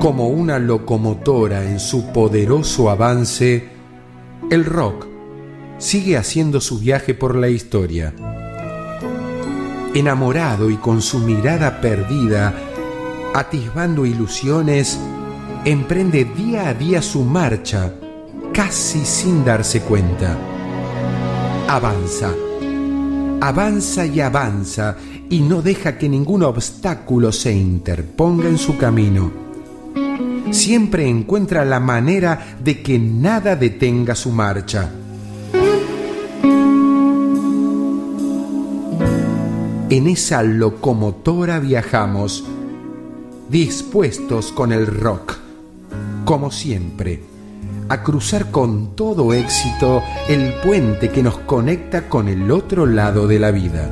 Como una locomotora en su poderoso avance, el rock sigue haciendo su viaje por la historia. Enamorado y con su mirada perdida, atisbando ilusiones, emprende día a día su marcha, casi sin darse cuenta. Avanza, avanza y avanza, y no deja que ningún obstáculo se interponga en su camino. Siempre encuentra la manera de que nada detenga su marcha. En esa locomotora viajamos, dispuestos con el rock, como siempre, a cruzar con todo éxito el puente que nos conecta con el otro lado de la vida.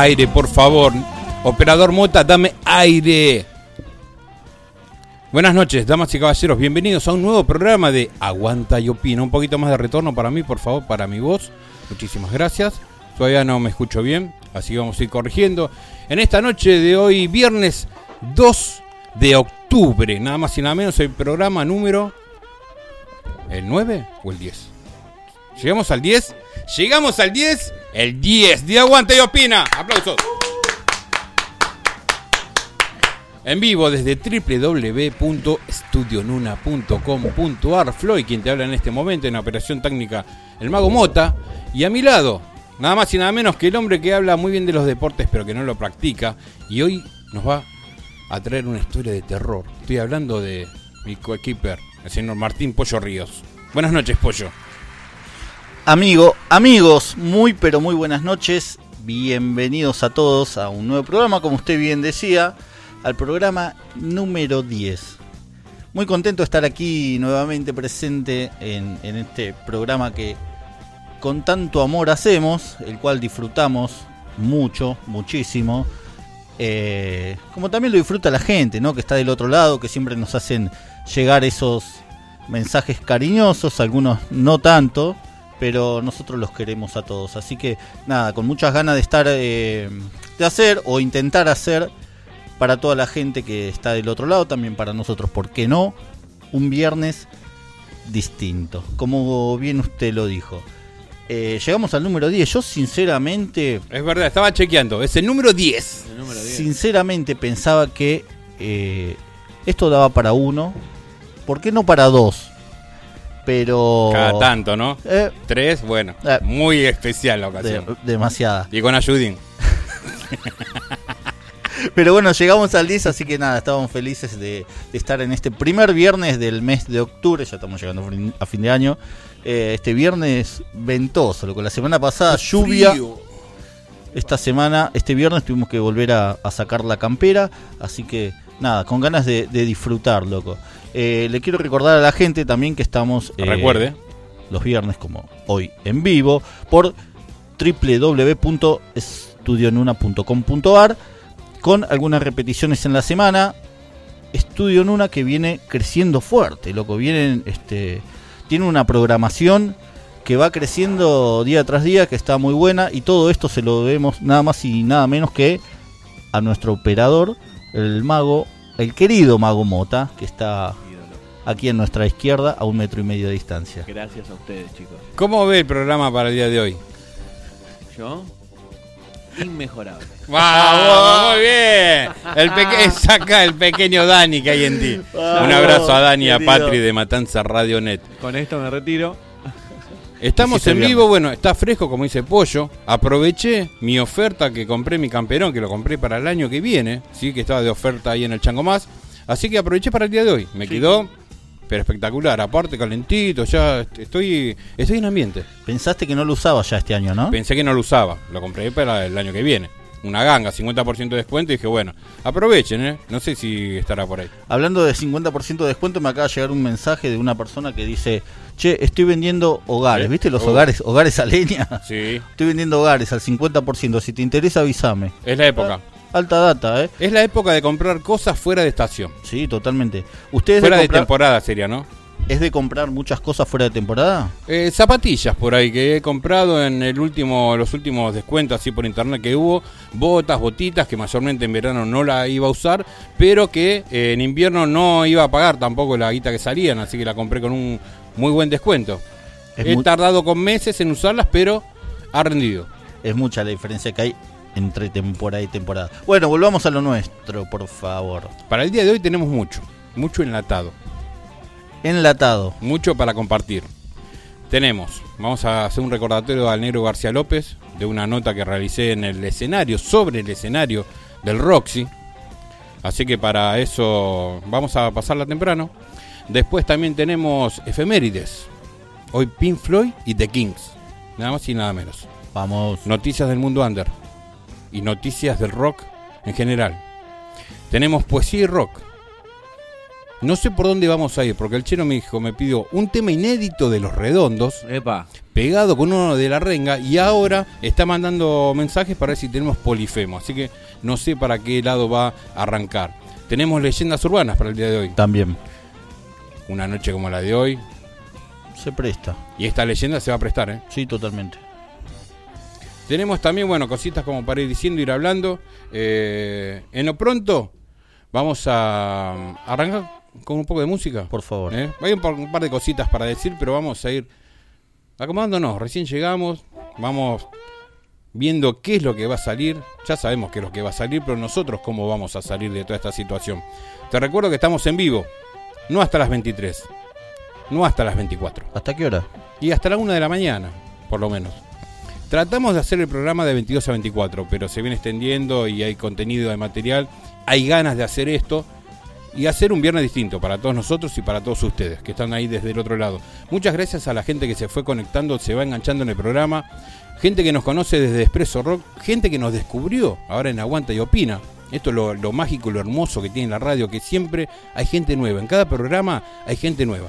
Aire, por favor. Operador Mota, dame aire. Buenas noches, damas y caballeros. Bienvenidos a un nuevo programa de Aguanta y Opina. Un poquito más de retorno para mí, por favor, para mi voz. Muchísimas gracias. Todavía no me escucho bien, así vamos a ir corrigiendo. En esta noche de hoy, viernes 2 de octubre, nada más y nada menos, el programa número. ¿El 9 o el 10? ¿Llegamos al 10? ¿Llegamos al 10? El 10 de Aguanta y Opina. Aplausos. En vivo desde www.estudionuna.com.ar Floyd, quien te habla en este momento en la operación técnica El Mago Mota. Y a mi lado, nada más y nada menos que el hombre que habla muy bien de los deportes pero que no lo practica. Y hoy nos va a traer una historia de terror. Estoy hablando de mi coequiper, el señor Martín Pollo Ríos. Buenas noches, Pollo. Amigo, amigos, muy pero muy buenas noches. Bienvenidos a todos a un nuevo programa, como usted bien decía al programa número 10. Muy contento de estar aquí nuevamente presente en, este programa que con tanto amor hacemos, el cual disfrutamos mucho, muchísimo. Eh, como también lo disfruta la gente, ¿no? Que está del otro lado, que siempre nos hacen llegar esos mensajes cariñosos, algunos no tanto, pero nosotros los queremos a todos. Así que nada, con muchas ganas de estar, eh, de hacer o intentar hacer para toda la gente que está del otro lado, también para nosotros, ¿por qué no? Un viernes distinto, como bien usted lo dijo. Eh, llegamos al número 10. Yo sinceramente... Es verdad, estaba chequeando. Es el número 10. Sinceramente pensaba que eh, esto daba para uno. ¿Por qué no para dos? Pero... Cada tanto, ¿no? Eh, Tres, bueno. muy especial la ocasión. demasiada. Y con ayudín. Pero bueno, llegamos al 10, así que nada, estábamos felices de, estar en este primer viernes del mes de octubre, ya estamos llegando a fin de año. Eh, este viernes ventoso, loco. La semana pasada lluvia. Esta semana, este viernes tuvimos que volver a, sacar la campera, así que nada, con ganas de, disfrutar, loco. Eh, le quiero recordar a la gente también que estamos... Eh, Recuerde. Los viernes, como hoy, en vivo, por www.estudionuna.com.ar con algunas repeticiones en la semana. Estudio en una que viene creciendo fuerte, loco. Vienen, este, tiene una programación que va creciendo día tras día, que está muy buena. Y todo esto se lo debemos nada más y nada menos que a nuestro operador, el mago, el querido mago Mota, que está aquí en nuestra izquierda a un metro y medio de distancia. Gracias a ustedes, chicos. ¿Cómo ve el programa para el día de hoy? ¿Yo? inmejorable. ¡Vamos! Muy bien. El peque saca el pequeño Dani que hay en ti. Un abrazo a Dani y a Patri de Matanza Radio Net. Con esto me retiro. Estamos en vivo, bueno, está fresco como dice Pollo. Aproveché mi oferta que compré mi camperón, que lo compré para el año que viene, sí, que estaba de oferta ahí en el Chango Más. Así que aproveché para el día de hoy. Me quedó pero espectacular, aparte calentito, ya estoy estoy en ambiente. Pensaste que no lo usaba ya este año, ¿no? Pensé que no lo usaba, lo compré para el año que viene. Una ganga, 50% de descuento y dije, bueno, aprovechen, ¿eh? No sé si estará por ahí. Hablando de 50% de descuento, me acaba de llegar un mensaje de una persona que dice, che, estoy vendiendo hogares, ¿viste los oh. hogares, hogares a leña? Sí. Estoy vendiendo hogares al 50%, si te interesa avísame. Es la época. Alta data, ¿eh? Es la época de comprar cosas fuera de estación. Sí, totalmente. Ustedes fuera de, temporada sería, ¿no? ¿Es de comprar muchas cosas fuera de temporada? Eh, zapatillas por ahí que he comprado en el último, los últimos descuentos así por internet que hubo, botas, botitas que mayormente en verano no la iba a usar, pero que eh, en invierno no iba a pagar tampoco la guita que salían, así que la compré con un muy buen descuento. he tardado con meses en usarlas, pero ha rendido. Es mucha la diferencia que hay entre temporada y temporada. Bueno, volvamos a lo nuestro, por favor. Para el día de hoy tenemos mucho, mucho enlatado. Enlatado. Mucho para compartir. Tenemos, vamos a hacer un recordatorio al negro García López de una nota que realicé en el escenario, sobre el escenario del Roxy. Así que para eso vamos a pasarla temprano. Después también tenemos efemérides. Hoy Pink Floyd y The Kings. Nada más y nada menos. Vamos. Noticias del mundo under y noticias del rock en general. Tenemos poesía y rock. No sé por dónde vamos a ir, porque el chino me dijo, me pidió un tema inédito de los redondos, Epa. pegado con uno de la renga, y ahora está mandando mensajes para ver si tenemos polifemo. Así que no sé para qué lado va a arrancar. Tenemos leyendas urbanas para el día de hoy. También Una noche como la de hoy. se presta. Y esta leyenda se va a prestar, ¿eh? Sí, totalmente. Tenemos también, bueno, cositas como para ir diciendo, ir hablando. Eh, en lo pronto, vamos a arrancar con un poco de música. Por favor. ¿Eh? Hay un par, un par de cositas para decir, pero vamos a ir acomodándonos. Recién llegamos, vamos viendo qué es lo que va a salir. Ya sabemos qué es lo que va a salir, pero nosotros cómo vamos a salir de toda esta situación. Te recuerdo que estamos en vivo, no hasta las 23, no hasta las 24 ¿Hasta qué hora? y hasta la 1 de la mañana, por lo menos. Tratamos de hacer el programa de 22 a 24, pero se viene extendiendo y hay contenido de material. Hay ganas de hacer esto y hacer un viernes distinto para todos nosotros y para todos ustedes que están ahí desde el otro lado. Muchas gracias a la gente que se fue conectando, se va enganchando en el programa, gente que nos conoce desde Expreso Rock, gente que nos descubrió ahora en Aguanta y Opina. Esto es lo, lo mágico, lo hermoso que tiene la radio, que siempre hay gente nueva. En cada programa hay gente nueva.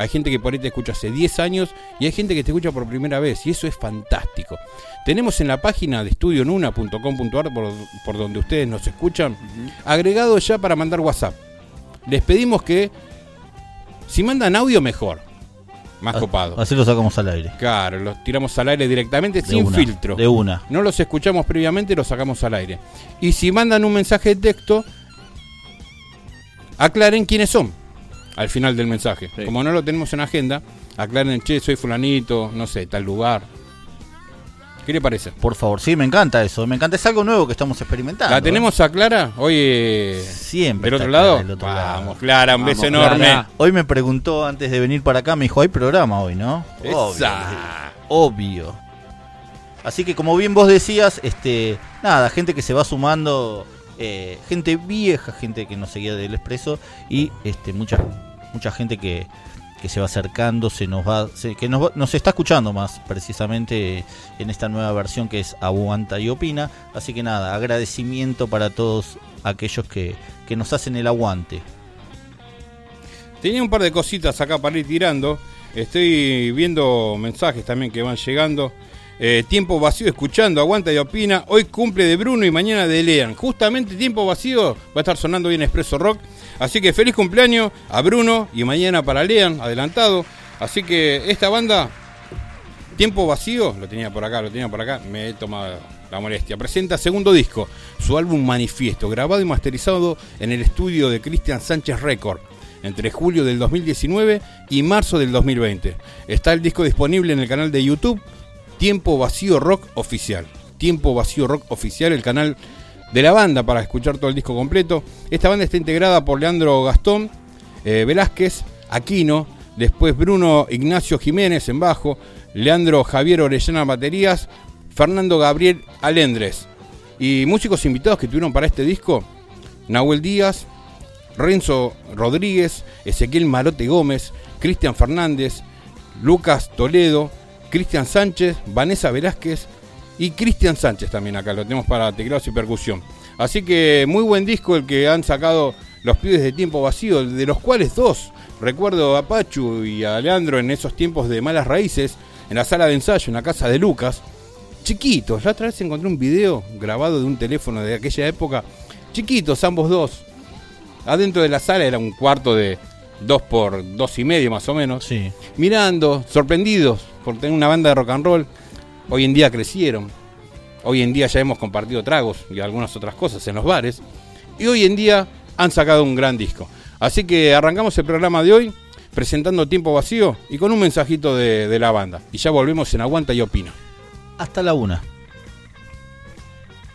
Hay gente que por ahí te escucha hace 10 años y hay gente que te escucha por primera vez y eso es fantástico. Tenemos en la página de estudionuna.com.ar por, por donde ustedes nos escuchan, agregado ya para mandar WhatsApp. Les pedimos que si mandan audio mejor, más copado. Así lo sacamos al aire. Claro, los tiramos al aire directamente De sin una, filtro. De una. No los escuchamos previamente, los sacamos al aire. Y si mandan un mensaje de texto, aclaren quiénes son al final del mensaje. Sí. Como no lo tenemos en agenda, aclaren, che, soy fulanito, no sé, tal lugar. ¿Qué le parece? Por favor. Sí, me encanta eso. Me encanta. Es algo nuevo que estamos experimentando. ¿La tenemos a Clara? Hoy eh, Siempre. del otro Clara lado. del otro Vamos, lado. Clara, un beso enorme. Hoy me preguntó antes de venir para acá, me dijo, hay programa hoy, ¿no? Obvio. Obvio. Así que como bien vos decías, este, nada, gente que se va sumando, eh, gente vieja, gente que nos seguía del expreso y este mucha mucha gente que, que se va acercando, se nos va, que nos, va- está escuchando más precisamente en esta nueva versión que es Aguanta y Opina. Así que nada, agradecimiento para todos aquellos que, que nos hacen el aguante. Tenía un par de cositas acá para ir tirando. Estoy viendo mensajes también que van llegando. Eh, tiempo vacío escuchando, aguanta y opina. Hoy cumple de Bruno y mañana de Lean. Justamente tiempo vacío va a estar sonando bien Expreso Rock. Así que feliz cumpleaños a Bruno y mañana para Lean, adelantado. Así que esta banda, tiempo vacío, lo tenía por acá, lo tenía por acá, me he tomado la molestia. Presenta segundo disco, su álbum Manifiesto, grabado y masterizado en el estudio de Cristian Sánchez Record entre julio del 2019 y marzo del 2020. Está el disco disponible en el canal de YouTube Tiempo Vacío Rock Oficial. Tiempo Vacío Rock Oficial, el canal de la banda para escuchar todo el disco completo. Esta banda está integrada por Leandro Gastón, eh, Velázquez, Aquino, después Bruno Ignacio Jiménez en bajo, Leandro Javier Orellana baterías, Fernando Gabriel Alendres. Y músicos invitados que tuvieron para este disco, Nahuel Díaz, Renzo Rodríguez, Ezequiel Marote Gómez, Cristian Fernández, Lucas Toledo, Cristian Sánchez, Vanessa Velázquez y Cristian Sánchez también acá, lo tenemos para teclados y percusión. Así que muy buen disco el que han sacado los pibes de tiempo vacío, de los cuales dos, recuerdo a Pachu y a Leandro en esos tiempos de malas raíces, en la sala de ensayo, en la casa de Lucas, chiquitos, la otra vez encontré un video grabado de un teléfono de aquella época, chiquitos ambos dos, adentro de la sala era un cuarto de dos por dos y medio más o menos, Sí. mirando, sorprendidos por tener una banda de rock and roll. Hoy en día crecieron. Hoy en día ya hemos compartido tragos y algunas otras cosas en los bares. Y hoy en día han sacado un gran disco. Así que arrancamos el programa de hoy presentando Tiempo Vacío y con un mensajito de, de la banda. Y ya volvemos en Aguanta y Opina. Hasta la una.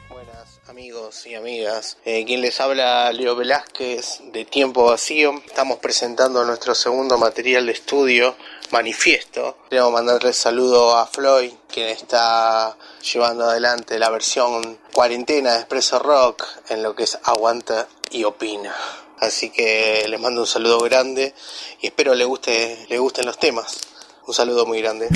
Buenas amigos y amigas, Eh, quien les habla Leo Velázquez de Tiempo Vacío. Estamos presentando nuestro segundo material de estudio, Manifiesto. Queremos mandarle saludo a Floyd, quien está llevando adelante la versión cuarentena de Expreso Rock en lo que es Aguanta y Opina. Así que les mando un saludo grande y espero le guste, le gusten los temas. Un saludo muy grande.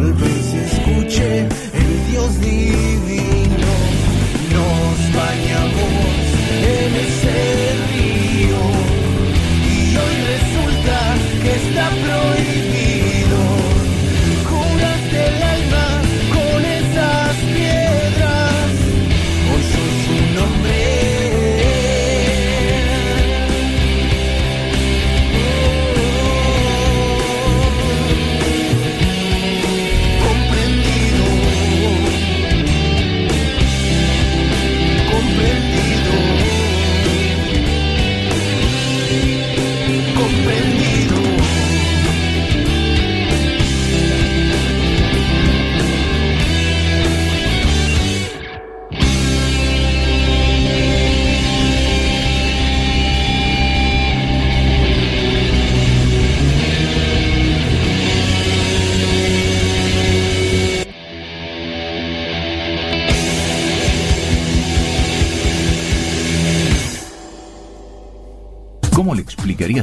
Tal vez escuche el Dios libre.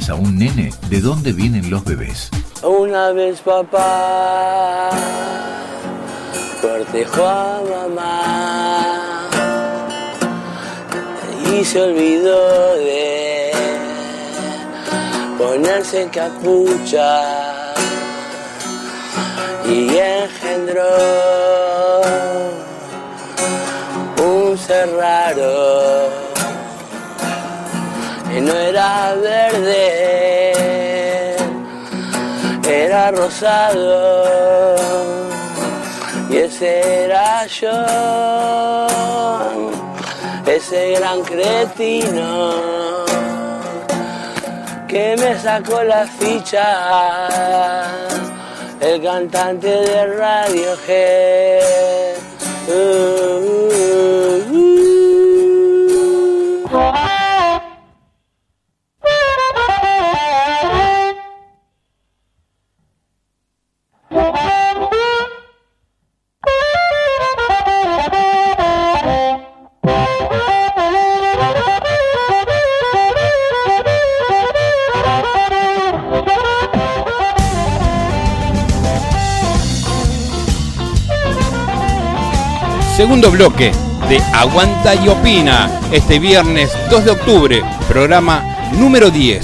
a un nene de dónde vienen los bebés. Una vez papá cortejó a mamá y se olvidó de ponerse capucha y engendró un cerrado no era verde, era rosado. Y ese era yo, ese gran cretino que me sacó la ficha, el cantante de Radio G. Uh, uh, uh. Segundo bloque de Aguanta y Opina, este viernes 2 de octubre, programa número 10.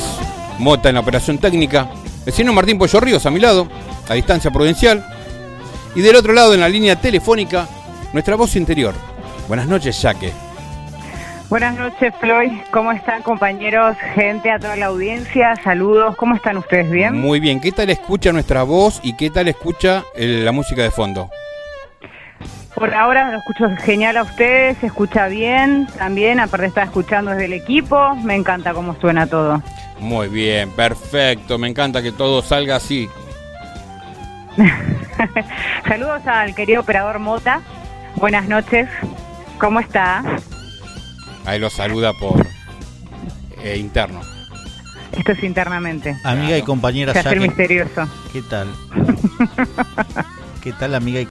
Mota en la operación técnica, el señor Martín Pollo Ríos a mi lado, a distancia prudencial. Y del otro lado, en la línea telefónica, nuestra voz interior. Buenas noches, Jaque. Buenas noches, Floyd. ¿Cómo están, compañeros? Gente, a toda la audiencia. Saludos. ¿Cómo están ustedes? ¿Bien? Muy bien, ¿qué tal escucha nuestra voz y qué tal escucha el- la música de fondo? Por ahora lo escucho genial a ustedes. Se escucha bien también. Aparte, está escuchando desde el equipo. Me encanta cómo suena todo. Muy bien, perfecto, me encanta que todo salga así. Saludos al querido operador Mota. Buenas noches. ¿Cómo está? Ahí lo saluda por eh, interno. Esto es internamente. Amiga y compañera Se hace misterioso. ¿qué tal? ¿Qué tal amiga y